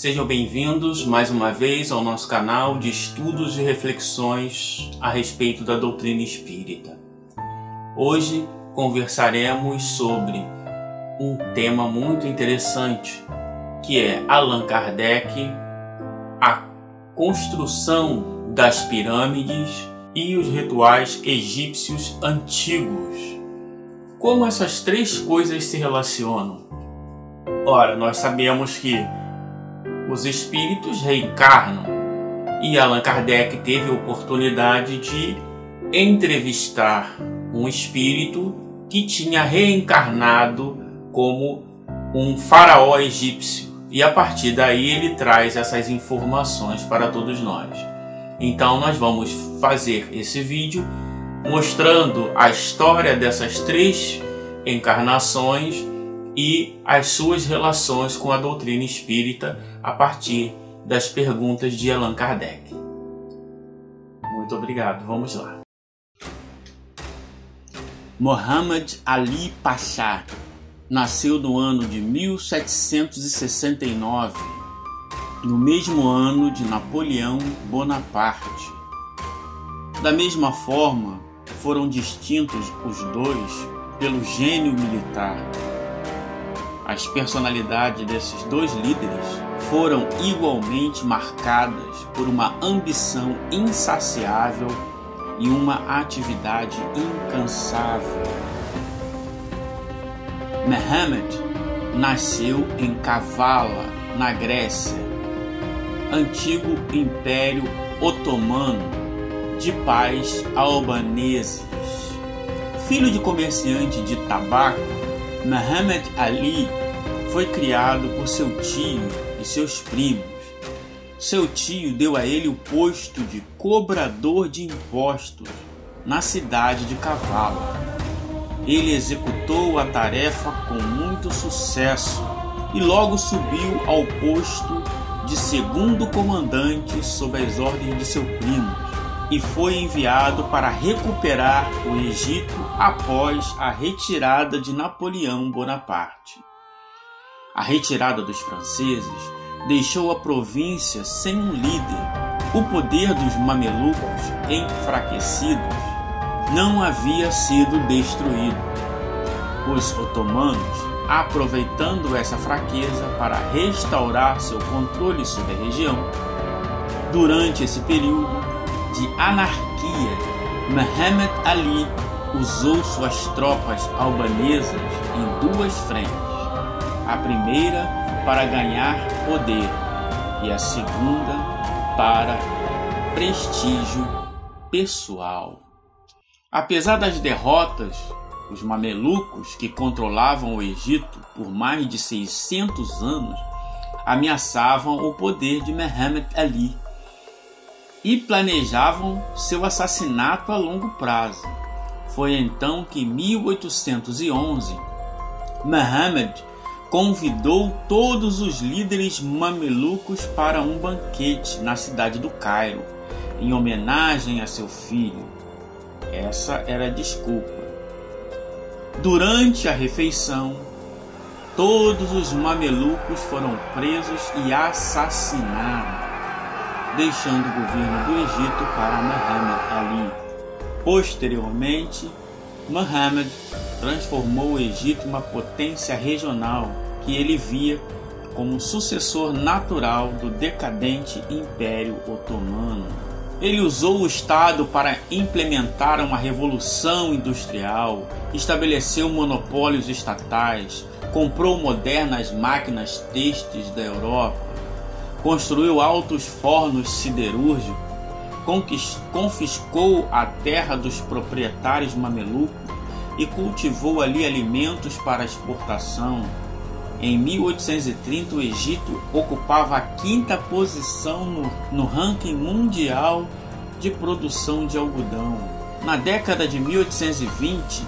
Sejam bem-vindos mais uma vez ao nosso canal de estudos e reflexões a respeito da doutrina espírita. Hoje conversaremos sobre um tema muito interessante que é Allan Kardec, a construção das pirâmides e os rituais egípcios antigos. Como essas três coisas se relacionam? Ora, nós sabemos que os espíritos reencarnam e Allan Kardec teve a oportunidade de entrevistar um espírito que tinha reencarnado como um faraó egípcio e a partir daí ele traz essas informações para todos nós. Então nós vamos fazer esse vídeo mostrando a história dessas três encarnações e as suas relações com a doutrina espírita a partir das perguntas de Allan Kardec. Muito obrigado, vamos lá. Muhammad Ali Pasha nasceu no ano de 1769, no mesmo ano de Napoleão Bonaparte. Da mesma forma, foram distintos os dois pelo gênio militar as personalidades desses dois líderes foram igualmente marcadas por uma ambição insaciável e uma atividade incansável. Mehmed nasceu em Kavala, na Grécia, antigo Império Otomano, de pais albaneses. Filho de comerciante de tabaco, Muhammad Ali foi criado por seu tio e seus primos. Seu tio deu a ele o posto de cobrador de impostos na cidade de Kavala. Ele executou a tarefa com muito sucesso e logo subiu ao posto de segundo comandante sob as ordens de seu primo e foi enviado para recuperar o Egito após a retirada de Napoleão Bonaparte. A retirada dos franceses deixou a província sem um líder. O poder dos mamelucos, enfraquecidos, não havia sido destruído. Os otomanos, aproveitando essa fraqueza para restaurar seu controle sobre a região, durante esse período, de anarquia, Muhammad Ali usou suas tropas albanesas em duas frentes. A primeira para ganhar poder e a segunda para prestígio pessoal. Apesar das derrotas, os mamelucos que controlavam o Egito por mais de 600 anos ameaçavam o poder de Muhammad Ali e planejavam seu assassinato a longo prazo. Foi então que, em 1811, Muhammad convidou todos os líderes mamelucos para um banquete na cidade do Cairo, em homenagem a seu filho. Essa era a desculpa. Durante a refeição, todos os mamelucos foram presos e assassinados deixando o governo do Egito para Muhammad Ali. Posteriormente, Muhammad transformou o Egito em uma potência regional que ele via como sucessor natural do decadente Império Otomano. Ele usou o Estado para implementar uma revolução industrial, estabeleceu monopólios estatais, comprou modernas máquinas têxteis da Europa, construiu altos fornos siderúrgicos, confiscou a terra dos proprietários mamelucos e cultivou ali alimentos para exportação. Em 1830, o Egito ocupava a quinta posição no, no ranking mundial de produção de algodão. Na década de 1820,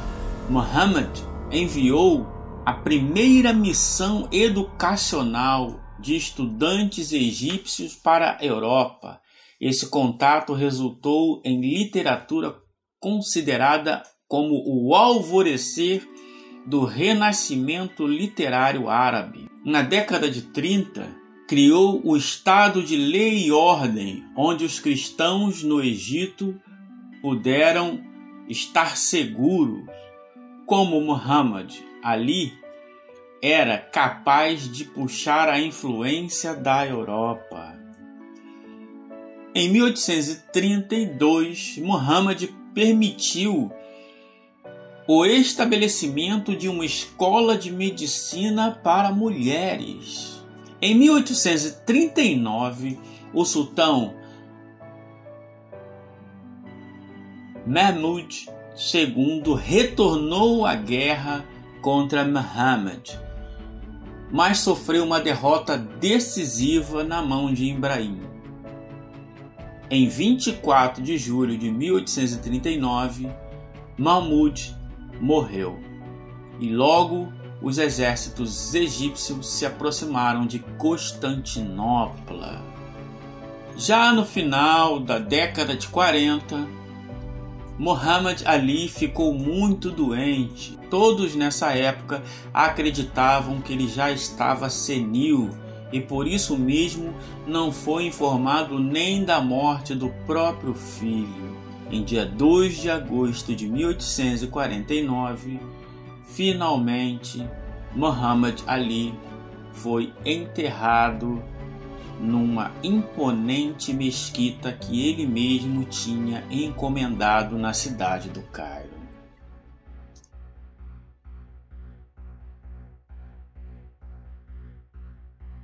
Muhammad enviou a primeira missão educacional de estudantes egípcios para a Europa. Esse contato resultou em literatura considerada como o alvorecer do renascimento literário árabe. Na década de 30, criou o Estado de Lei e Ordem, onde os cristãos no Egito puderam estar seguros, como Muhammad Ali era capaz de puxar a influência da Europa. Em 1832, Muhammad permitiu o estabelecimento de uma escola de medicina para mulheres. Em 1839, o sultão Mahmud II retornou à guerra contra Muhammad, mas sofreu uma derrota decisiva na mão de Ibrahim. Em 24 de julho de 1839, Mahmud morreu e logo os exércitos egípcios se aproximaram de Constantinopla. Já no final da década de 40, Muhammad Ali ficou muito doente. Todos nessa época acreditavam que ele já estava senil e por isso mesmo não foi informado nem da morte do próprio filho. Em dia 2 de agosto de 1849, finalmente Muhammad Ali foi enterrado numa imponente mesquita que ele mesmo tinha encomendado na cidade do Cairo.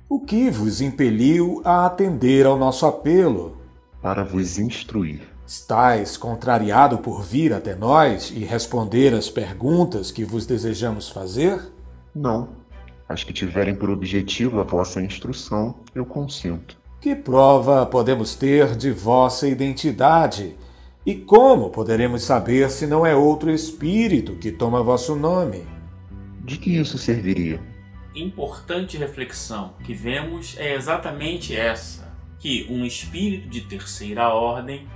O que vos impeliu a atender ao nosso apelo? Para vos instruir. Estais contrariado por vir até nós e responder às perguntas que vos desejamos fazer? Não. As que tiverem por objetivo a vossa instrução, eu consinto. Que prova podemos ter de vossa identidade? E como poderemos saber se não é outro espírito que toma vosso nome? De que isso serviria? Importante reflexão que vemos é exatamente essa: que um espírito de terceira ordem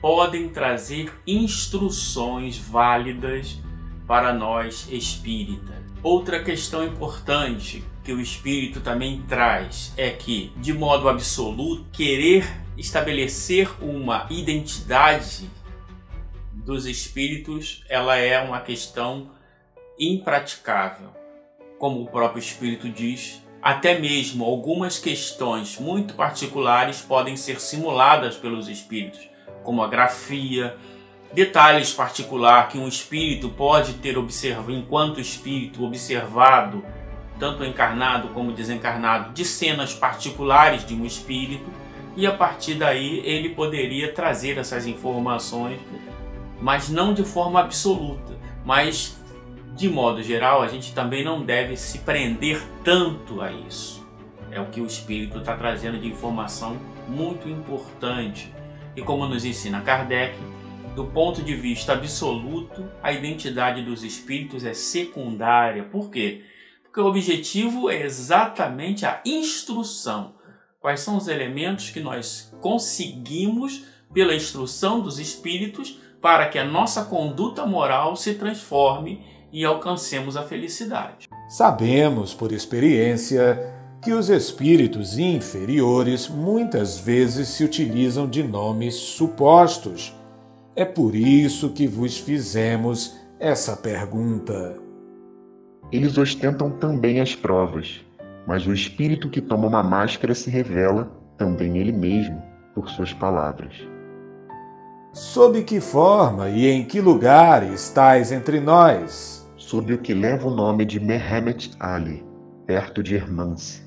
podem trazer instruções válidas para nós espíritas. Outra questão importante que o espírito também traz é que, de modo absoluto, querer estabelecer uma identidade dos espíritos, ela é uma questão impraticável. Como o próprio espírito diz, até mesmo algumas questões muito particulares podem ser simuladas pelos espíritos, como a grafia, detalhes particular que um espírito pode ter observado enquanto espírito observado, tanto encarnado como desencarnado, de cenas particulares de um espírito, e a partir daí ele poderia trazer essas informações, mas não de forma absoluta, mas de modo geral, a gente também não deve se prender tanto a isso. É o que o espírito está trazendo de informação muito importante. E como nos ensina Kardec, do ponto de vista absoluto, a identidade dos espíritos é secundária. Por quê? Porque o objetivo é exatamente a instrução. Quais são os elementos que nós conseguimos, pela instrução dos espíritos, para que a nossa conduta moral se transforme e alcancemos a felicidade. Sabemos por experiência que os espíritos inferiores muitas vezes se utilizam de nomes supostos é por isso que vos fizemos essa pergunta. Eles ostentam também as provas, mas o espírito que toma uma máscara se revela também ele mesmo por suas palavras. Sob que forma e em que lugar estais entre nós? Sob o que leva o nome de Mehemet Ali, perto de Hermance.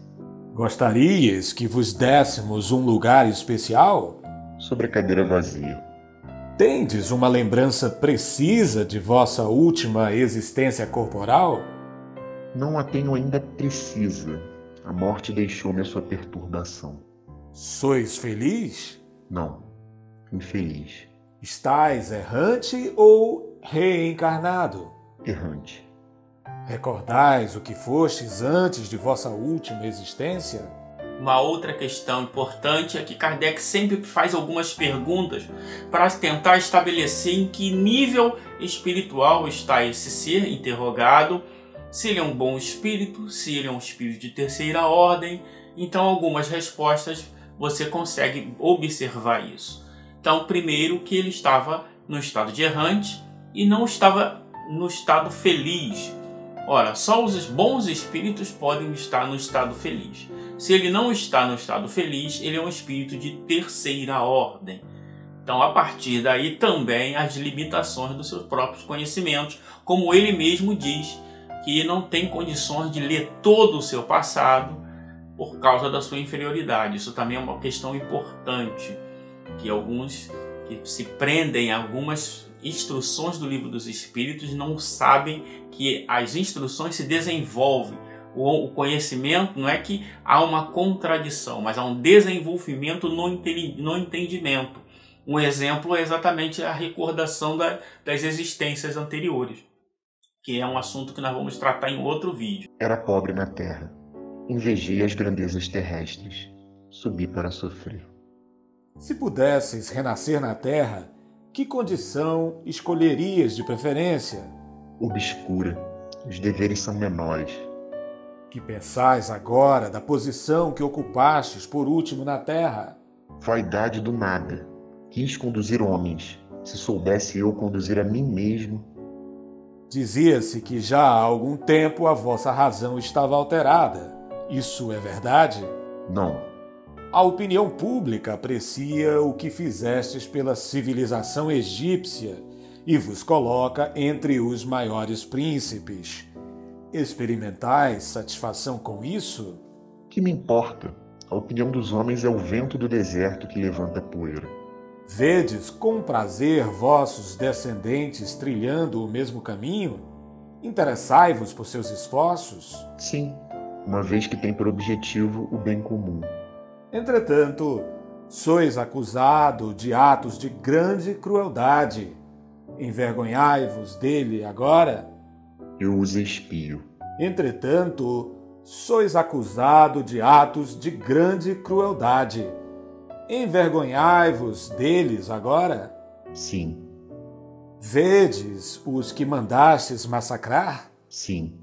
Gostarias que vos dessemos um lugar especial? Sobre a cadeira vazia. Tendes uma lembrança precisa de vossa última existência corporal? Não a tenho ainda precisa. A morte deixou-me a sua perturbação. Sois feliz? Não, infeliz. Estais errante ou reencarnado? Errante. Recordais o que fostes antes de vossa última existência? Uma outra questão importante é que Kardec sempre faz algumas perguntas para tentar estabelecer em que nível espiritual está esse ser interrogado se ele é um bom espírito, se ele é um espírito de terceira ordem. Então, algumas respostas você consegue observar isso. Então, primeiro que ele estava no estado de errante e não estava no estado feliz. Ora, só os bons espíritos podem estar no estado feliz. Se ele não está no estado feliz, ele é um espírito de terceira ordem. Então, a partir daí também as limitações dos seus próprios conhecimentos, como ele mesmo diz, que não tem condições de ler todo o seu passado por causa da sua inferioridade. Isso também é uma questão importante, que alguns que se prendem a algumas instruções do livro dos Espíritos não sabem que as instruções se desenvolvem. O conhecimento não é que há uma contradição, mas há um desenvolvimento no entendimento. Um exemplo é exatamente a recordação das existências anteriores que é um assunto que nós vamos tratar em outro vídeo. Era pobre na terra, invejei as grandezas terrestres, subi para sofrer. Se pudesses renascer na terra, que condição escolherias de preferência? Obscura, os deveres são menores. Que pensais agora da posição que ocupastes por último na terra? Vaidade do nada. Quis conduzir homens. Se soubesse eu conduzir a mim mesmo, Dizia-se que já há algum tempo a vossa razão estava alterada. Isso é verdade? Não. A opinião pública aprecia o que fizestes pela civilização egípcia e vos coloca entre os maiores príncipes. Experimentais satisfação com isso? Que me importa? A opinião dos homens é o vento do deserto que levanta poeira. Vedes com prazer vossos descendentes trilhando o mesmo caminho? Interessai-vos por seus esforços? Sim, uma vez que tem por objetivo o bem comum. Entretanto, sois acusado de atos de grande crueldade. Envergonhai-vos dele agora? Eu os espio. Entretanto, sois acusado de atos de grande crueldade Envergonhai-vos deles agora? Sim. Vedes os que mandastes massacrar? Sim.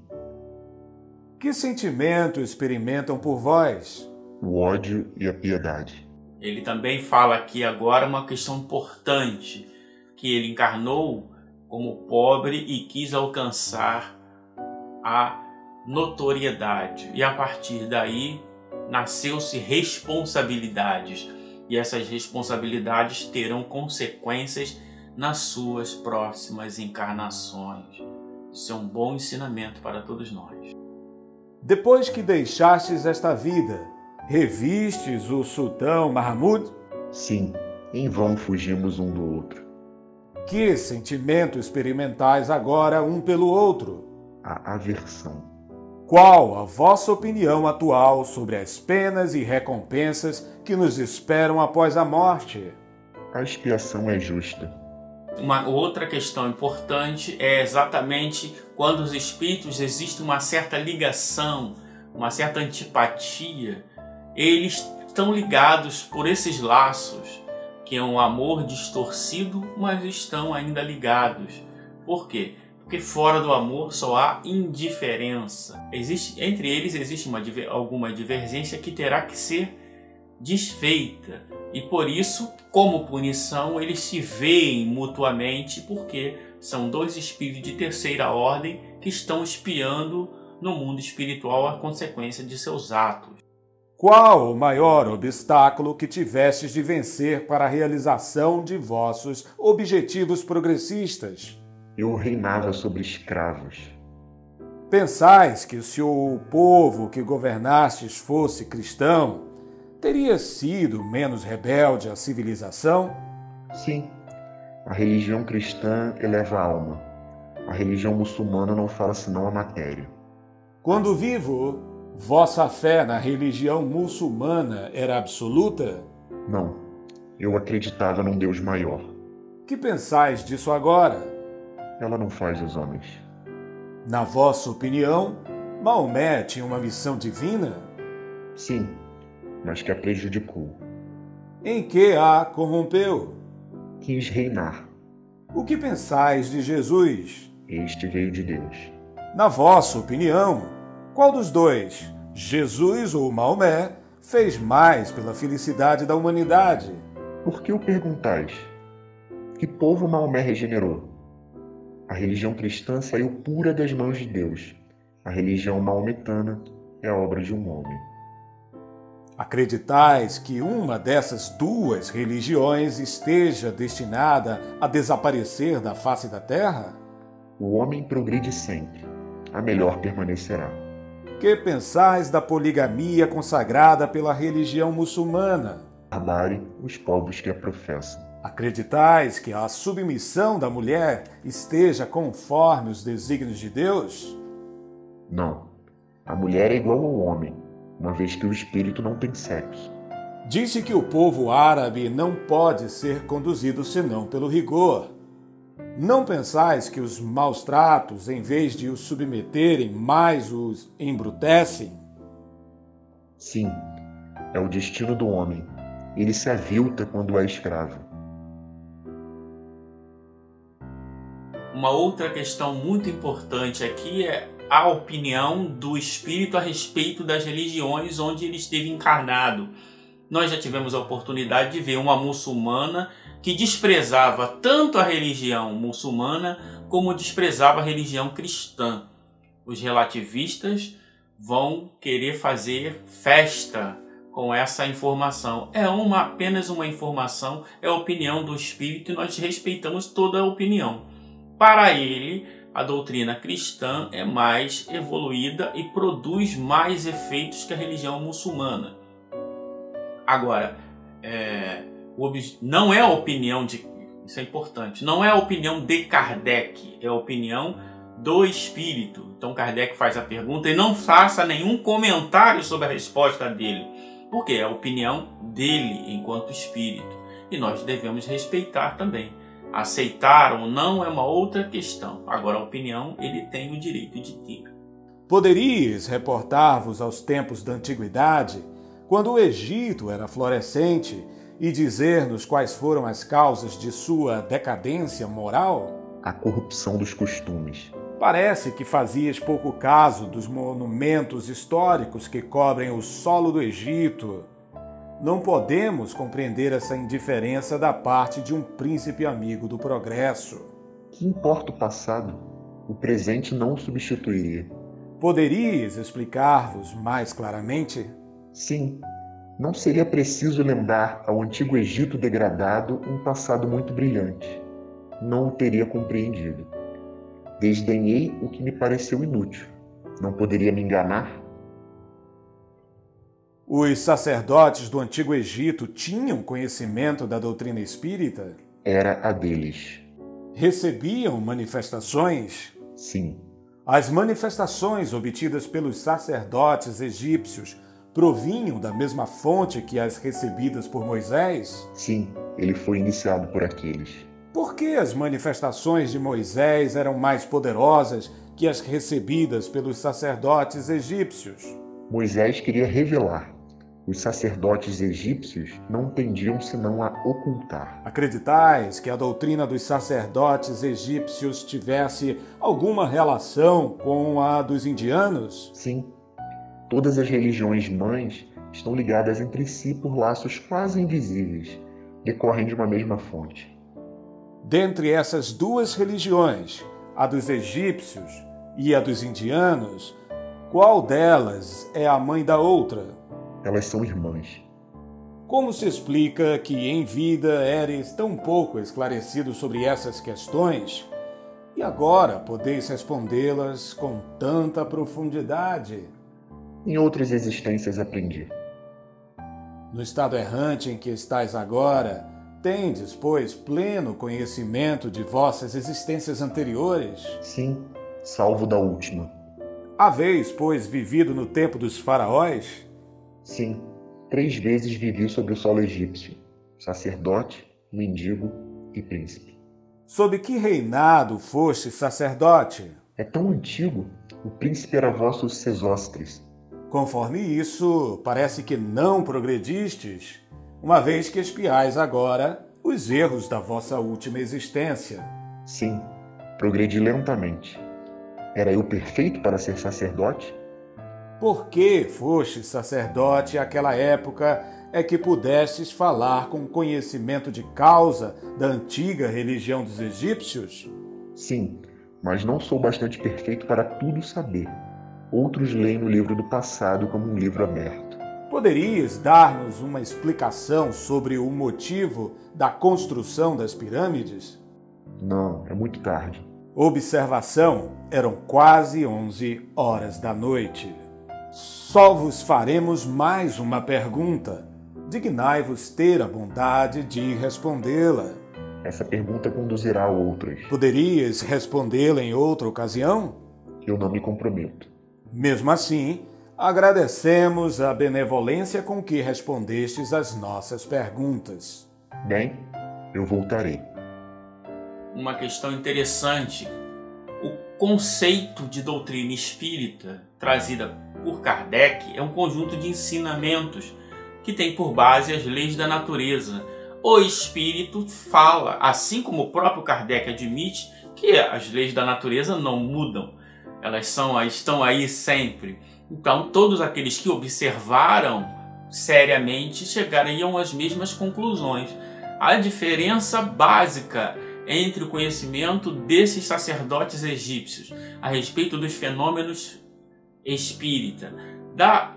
Que sentimento experimentam por vós? O ódio e a piedade. Ele também fala aqui agora uma questão importante, que ele encarnou como pobre e quis alcançar a notoriedade. E a partir daí nasceu-se responsabilidades e essas responsabilidades terão consequências nas suas próximas encarnações. Isso é um bom ensinamento para todos nós. Depois que deixastes esta vida, revistes o sultão Mahmud? Sim, em vão fugimos um do outro. Que sentimento experimentais agora um pelo outro? A aversão. Qual a vossa opinião atual sobre as penas e recompensas que nos esperam após a morte? A expiação é justa. Uma outra questão importante é exatamente quando os espíritos existe uma certa ligação, uma certa antipatia, eles estão ligados por esses laços, que é um amor distorcido, mas estão ainda ligados. Por quê? porque fora do amor só há indiferença. Existe, entre eles existe uma, alguma divergência que terá que ser desfeita. E por isso, como punição, eles se veem mutuamente, porque são dois espíritos de terceira ordem que estão espiando no mundo espiritual a consequência de seus atos. Qual o maior obstáculo que tivestes de vencer para a realização de vossos objetivos progressistas? eu reinava sobre escravos. Pensais que se o povo que governastes fosse cristão, teria sido menos rebelde à civilização? Sim. A religião cristã eleva a alma. A religião muçulmana não fala senão a matéria. Quando vivo, vossa fé na religião muçulmana era absoluta? Não. Eu acreditava num Deus maior. Que pensais disso agora? ela não faz os homens. Na vossa opinião, Maomé tinha uma missão divina? Sim, mas que a prejudicou. Em que a corrompeu? Quis reinar. O que pensais de Jesus? Este veio de Deus. Na vossa opinião, qual dos dois, Jesus ou Maomé, fez mais pela felicidade da humanidade? Por que o perguntais? Que povo Maomé regenerou? A religião cristã saiu pura das mãos de Deus. A religião maometana é obra de um homem. Acreditais que uma dessas duas religiões esteja destinada a desaparecer da face da terra? O homem progride sempre, a melhor permanecerá. Que pensais da poligamia consagrada pela religião muçulmana? Barbare os povos que a professam. Acreditais que a submissão da mulher esteja conforme os desígnios de Deus? Não. A mulher é igual ao homem, uma vez que o espírito não tem sexo. Disse que o povo árabe não pode ser conduzido senão pelo rigor. Não pensais que os maus tratos, em vez de os submeterem, mais os embrutecem? Sim, é o destino do homem. Ele se avilta quando é escravo. Uma outra questão muito importante aqui é a opinião do espírito a respeito das religiões onde ele esteve encarnado. Nós já tivemos a oportunidade de ver uma muçulmana que desprezava tanto a religião muçulmana como desprezava a religião cristã. Os relativistas vão querer fazer festa com essa informação. É uma apenas uma informação, é a opinião do espírito e nós respeitamos toda a opinião. Para ele, a doutrina cristã é mais evoluída e produz mais efeitos que a religião muçulmana. Agora, é, não é a opinião de. Isso é importante. Não é a opinião de Kardec, é a opinião do espírito. Então Kardec faz a pergunta e não faça nenhum comentário sobre a resposta dele, porque é a opinião dele enquanto espírito. E nós devemos respeitar também. Aceitar ou não é uma outra questão. Agora, a opinião ele tem o direito de ter. Poderias reportar-vos aos tempos da antiguidade, quando o Egito era florescente, e dizer-nos quais foram as causas de sua decadência moral? A corrupção dos costumes. Parece que fazias pouco caso dos monumentos históricos que cobrem o solo do Egito não podemos compreender essa indiferença da parte de um príncipe amigo do progresso. Que importa o passado? O presente não o substituiria. Poderias explicar-vos mais claramente? Sim. Não seria preciso lembrar ao antigo Egito degradado um passado muito brilhante. Não o teria compreendido. Desdenhei o que me pareceu inútil. Não poderia me enganar? Os sacerdotes do Antigo Egito tinham conhecimento da doutrina espírita? Era a deles. Recebiam manifestações? Sim. As manifestações obtidas pelos sacerdotes egípcios provinham da mesma fonte que as recebidas por Moisés? Sim, ele foi iniciado por aqueles. Por que as manifestações de Moisés eram mais poderosas que as recebidas pelos sacerdotes egípcios? Moisés queria revelar, os sacerdotes egípcios não tendiam senão a ocultar. Acreditais que a doutrina dos sacerdotes egípcios tivesse alguma relação com a dos indianos? Sim. Todas as religiões mães estão ligadas entre si por laços quase invisíveis, decorrem de uma mesma fonte. Dentre essas duas religiões, a dos egípcios e a dos indianos, qual delas é a mãe da outra? Elas são irmãs. Como se explica que em vida eres tão pouco esclarecido sobre essas questões e agora podeis respondê-las com tanta profundidade? Em outras existências aprendi. No estado errante em que estais agora, tendes, pois, pleno conhecimento de vossas existências anteriores? Sim, salvo da última. Haveis, pois, vivido no tempo dos faraós? Sim, três vezes vivi sobre o solo egípcio, sacerdote, mendigo e príncipe. Sob que reinado foste sacerdote? É tão antigo, o príncipe era vosso Sesostres. Conforme isso, parece que não progredistes, uma vez que espiais agora os erros da vossa última existência. Sim, progredi lentamente. Era eu perfeito para ser sacerdote? Por que foste sacerdote àquela época é que pudestes falar com conhecimento de causa da antiga religião dos egípcios? Sim, mas não sou bastante perfeito para tudo saber. Outros leem no livro do passado como um livro aberto. Poderias dar-nos uma explicação sobre o motivo da construção das pirâmides? Não, é muito tarde. Observação: eram quase 11 horas da noite. Só vos faremos mais uma pergunta. Dignai-vos ter a bondade de respondê-la. Essa pergunta conduzirá a outras. Poderias respondê-la em outra ocasião? Eu não me comprometo. Mesmo assim, agradecemos a benevolência com que respondestes às nossas perguntas. Bem, eu voltarei. Uma questão interessante. O conceito de doutrina espírita trazida por Kardec é um conjunto de ensinamentos que tem por base as leis da natureza. O espírito fala, assim como o próprio Kardec admite, que as leis da natureza não mudam. Elas são, estão aí sempre. Então, todos aqueles que observaram seriamente chegariam às mesmas conclusões. A diferença básica entre o conhecimento desses sacerdotes egípcios a respeito dos fenômenos espírita, da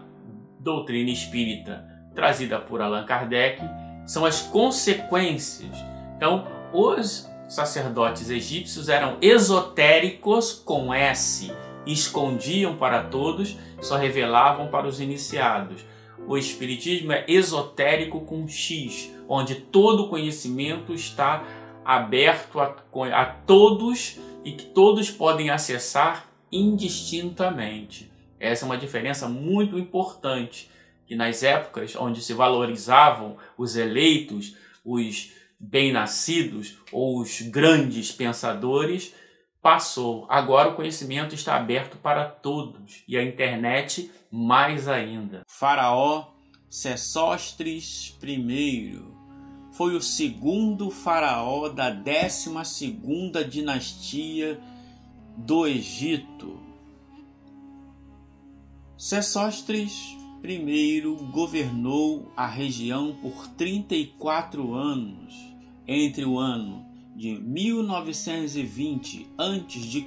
doutrina espírita trazida por Allan Kardec, são as consequências. Então, os sacerdotes egípcios eram esotéricos com S, escondiam para todos, só revelavam para os iniciados. O espiritismo é esotérico com X, onde todo conhecimento está aberto a, a todos e que todos podem acessar indistintamente. Essa é uma diferença muito importante que nas épocas onde se valorizavam os eleitos, os bem-nascidos ou os grandes pensadores, passou. Agora o conhecimento está aberto para todos e a internet mais ainda. Faraó Sesostres I foi o segundo faraó da 12 segunda dinastia do Egito. Sesostres I governou a região por 34 anos, entre o ano de 1920 a.C.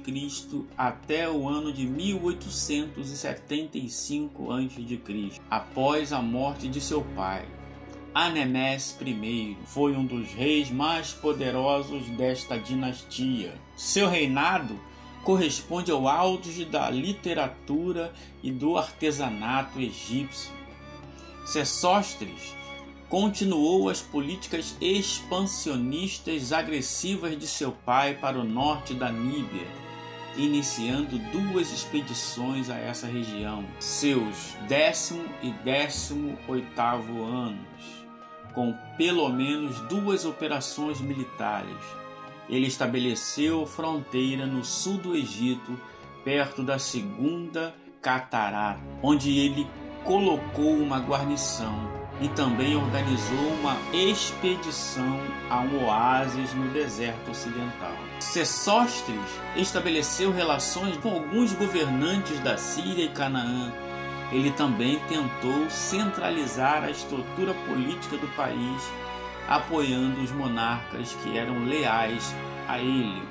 até o ano de 1875 a.C., após a morte de seu pai. Anemés I foi um dos reis mais poderosos desta dinastia. Seu reinado corresponde ao auge da literatura e do artesanato egípcio. Sesostres continuou as políticas expansionistas agressivas de seu pai para o norte da Níbia, iniciando duas expedições a essa região, seus décimo e décimo oitavo anos, com pelo menos duas operações militares. Ele estabeleceu fronteira no sul do Egito, perto da segunda catarata, onde ele colocou uma guarnição e também organizou uma expedição a um oásis no deserto ocidental. Sesostres estabeleceu relações com alguns governantes da Síria e Canaã. Ele também tentou centralizar a estrutura política do país apoiando os monarcas que eram leais a ele.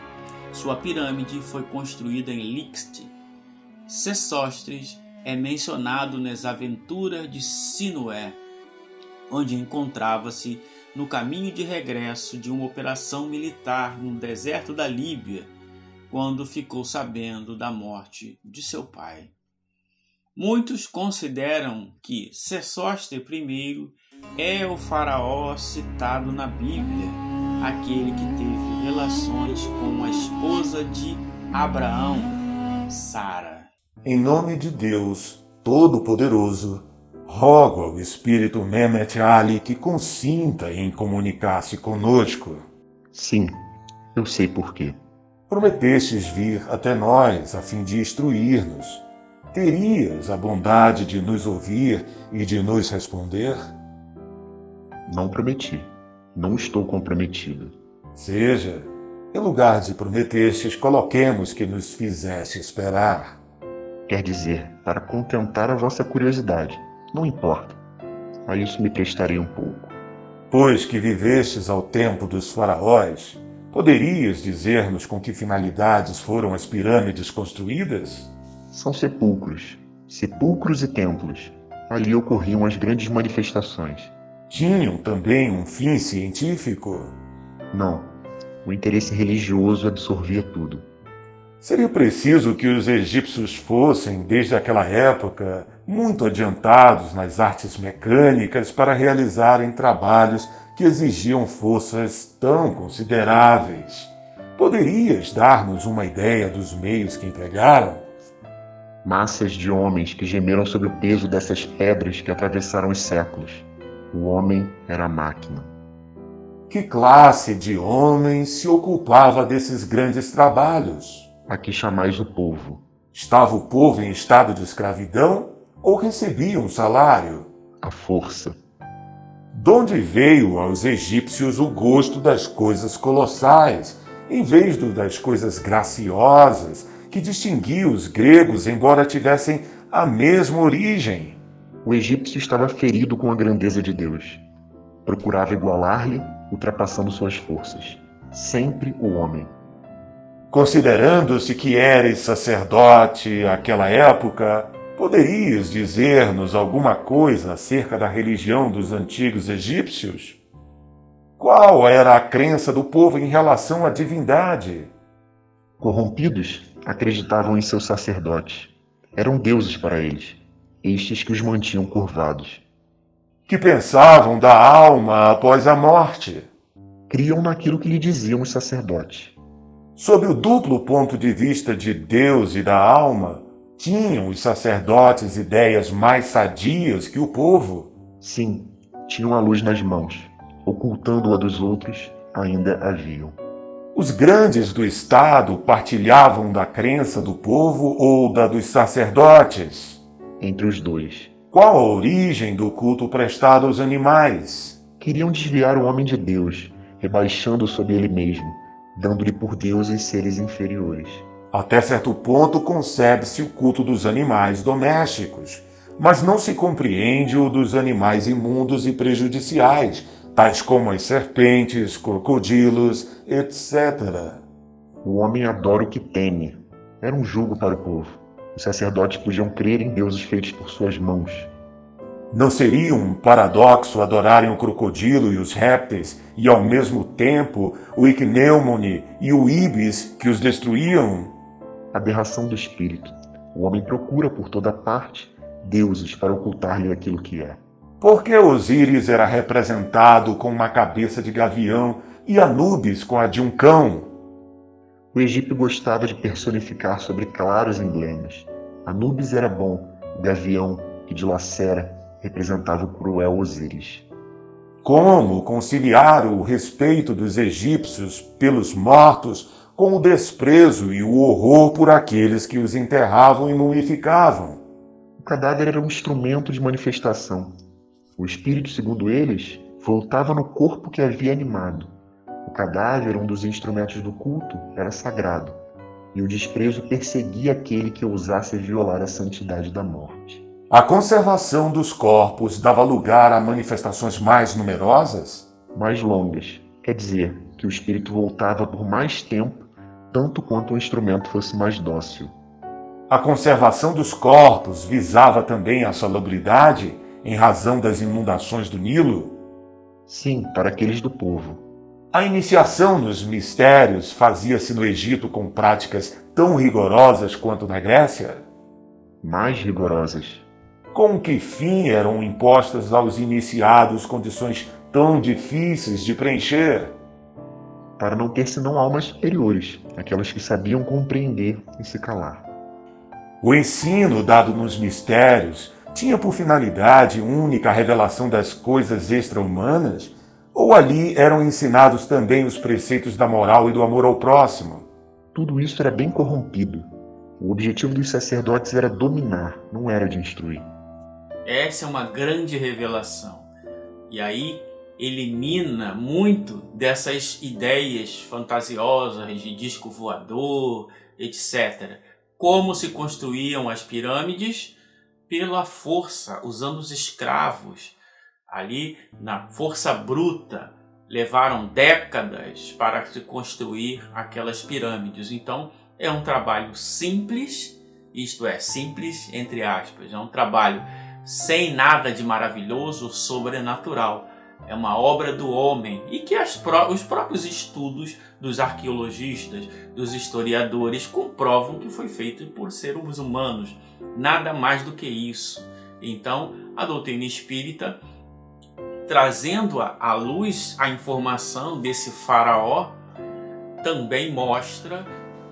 Sua pirâmide foi construída em Lixte. Sesostres é mencionado nas Aventuras de Sinué, onde encontrava-se no caminho de regresso de uma operação militar no deserto da Líbia, quando ficou sabendo da morte de seu pai. Muitos consideram que Sesostre I é o faraó citado na Bíblia, aquele que teve relações com a esposa de Abraão, Sara. Em nome de Deus Todo-Poderoso, rogo ao Espírito Mehmet Ali que consinta em comunicar-se conosco. Sim, eu sei por quê. Prometestes vir até nós a fim de instruir-nos. Terias a bondade de nos ouvir e de nos responder? Não prometi. Não estou comprometido. Seja, Em lugar de prometestes, coloquemos que nos fizesse esperar. Quer dizer, para contentar a vossa curiosidade. Não importa. A isso me prestarei um pouco. Pois que vivestes ao tempo dos faraós, poderias dizer-nos com que finalidades foram as pirâmides construídas? São sepulcros, sepulcros e templos. Ali ocorriam as grandes manifestações. Tinham também um fim científico? Não. O interesse religioso absorvia tudo. Seria preciso que os egípcios fossem, desde aquela época, muito adiantados nas artes mecânicas para realizarem trabalhos que exigiam forças tão consideráveis. Poderias dar-nos uma ideia dos meios que empregaram? Massas de homens que gemeram sob o peso dessas pedras que atravessaram os séculos. O homem era a máquina. Que classe de homem se ocupava desses grandes trabalhos? A que chamais o povo. Estava o povo em estado de escravidão ou recebia um salário? A força. Donde veio aos egípcios o gosto das coisas colossais, em vez do das coisas graciosas, que distinguia os gregos, embora tivessem a mesma origem? O egípcio estava ferido com a grandeza de Deus. Procurava igualar-lhe ultrapassando suas forças. Sempre o homem. Considerando-se que eres sacerdote àquela época, poderias dizer-nos alguma coisa acerca da religião dos antigos egípcios? Qual era a crença do povo em relação à divindade? Corrompidos, acreditavam em seus sacerdotes. Eram deuses para eles, estes que os mantinham curvados que pensavam da alma após a morte. Criam naquilo que lhe diziam os sacerdotes. Sob o duplo ponto de vista de Deus e da alma, tinham os sacerdotes ideias mais sadias que o povo? Sim, tinham a luz nas mãos. Ocultando-a dos outros, ainda haviam. Os grandes do Estado partilhavam da crença do povo ou da dos sacerdotes? Entre os dois. Qual a origem do culto prestado aos animais? Queriam desviar o homem de Deus, rebaixando sobre ele mesmo, dando-lhe por deuses seres inferiores. Até certo ponto concebe-se o culto dos animais domésticos, mas não se compreende o dos animais imundos e prejudiciais, tais como as serpentes, crocodilos, etc. O homem adora o que teme. Era um jugo para o povo. Os sacerdotes podiam crer em deuses feitos por suas mãos. Não seria um paradoxo adorarem o crocodilo e os répteis e ao mesmo tempo o Ichneumone e o Ibis que os destruíam? Aberração do espírito. O homem procura por toda parte deuses para ocultar-lhe aquilo que é. Por que Osíris era representado com uma cabeça de gavião e Anubis com a de um cão? O Egito gostava de personificar sobre claros emblemas. Anubis era bom, o gavião, que de lacera, representava o cruel Osíris. Como conciliar o respeito dos egípcios pelos mortos com o desprezo e o horror por aqueles que os enterravam e mumificavam? O cadáver era um instrumento de manifestação. O espírito, segundo eles, voltava no corpo que havia animado. O cadáver, um dos instrumentos do culto, era sagrado, e o desprezo perseguia aquele que ousasse violar a santidade da morte. A conservação dos corpos dava lugar a manifestações mais numerosas? Mais longas. Quer dizer, que o espírito voltava por mais tempo, tanto quanto o instrumento fosse mais dócil. A conservação dos corpos visava também a salubridade em razão das inundações do Nilo? Sim, para aqueles do povo. A iniciação nos mistérios fazia-se no Egito com práticas tão rigorosas quanto na Grécia? Mais rigorosas. Com que fim eram impostas aos iniciados condições tão difíceis de preencher? Para não ter senão almas superiores, aquelas que sabiam compreender e se calar. O ensino dado nos mistérios tinha por finalidade única a revelação das coisas extra-humanas ou ali eram ensinados também os preceitos da moral e do amor ao próximo? Tudo isso era bem corrompido. O objetivo dos sacerdotes era dominar, não era de instruir. Essa é uma grande revelação. E aí elimina muito dessas ideias fantasiosas de disco voador, etc. Como se construíam as pirâmides? Pela força, usando os escravos. Ali, na força bruta, levaram décadas para se construir aquelas pirâmides. Então, é um trabalho simples, isto é, simples entre aspas, é um trabalho sem nada de maravilhoso, sobrenatural. É uma obra do homem e que pró os próprios estudos dos arqueologistas, dos historiadores comprovam que foi feito por seres humanos. Nada mais do que isso. Então, a doutrina espírita, trazendo à luz a informação desse faraó, também mostra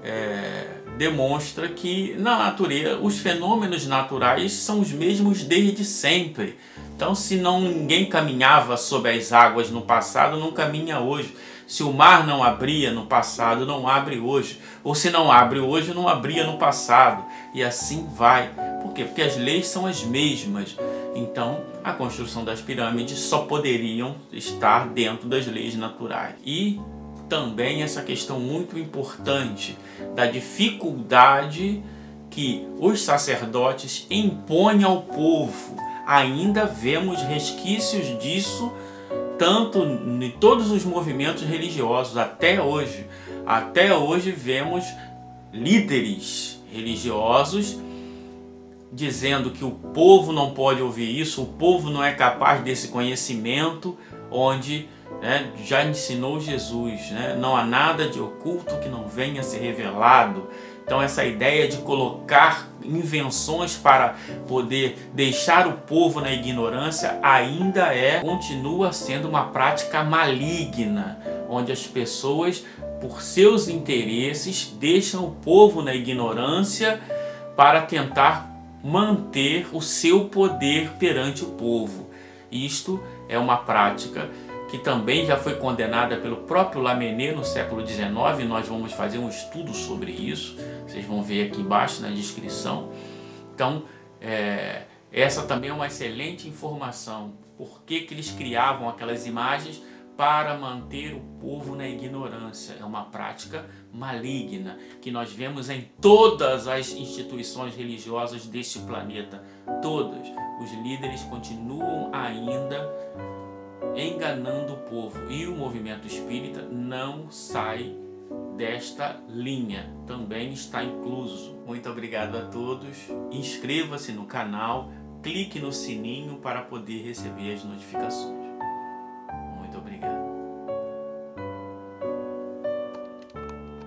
é, demonstra que na natureza os fenômenos naturais são os mesmos desde sempre. Então, se não ninguém caminhava sob as águas no passado, não caminha hoje. Se o mar não abria no passado, não abre hoje. Ou se não abre hoje, não abria no passado. E assim vai. Por quê? Porque as leis são as mesmas. Então, a construção das pirâmides só poderiam estar dentro das leis naturais. E também essa questão muito importante da dificuldade que os sacerdotes impõem ao povo. Ainda vemos resquícios disso tanto em todos os movimentos religiosos até hoje. Até hoje vemos líderes religiosos dizendo que o povo não pode ouvir isso, o povo não é capaz desse conhecimento, onde né, já ensinou Jesus, né? não há nada de oculto que não venha a ser revelado. Então essa ideia de colocar invenções para poder deixar o povo na ignorância ainda é, continua sendo uma prática maligna, onde as pessoas, por seus interesses, deixam o povo na ignorância para tentar manter o seu poder perante o povo. Isto é uma prática que também já foi condenada pelo próprio Lamennais no século XIX. Nós vamos fazer um estudo sobre isso, vocês vão ver aqui embaixo na descrição. Então, é, essa também é uma excelente informação. Por que, que eles criavam aquelas imagens? Para manter o povo na ignorância. É uma prática maligna que nós vemos em todas as instituições religiosas deste planeta. Todas. Os líderes continuam ainda enganando o povo. E o movimento espírita não sai desta linha, também está incluso. Muito obrigado a todos. Inscreva-se no canal, clique no sininho para poder receber as notificações.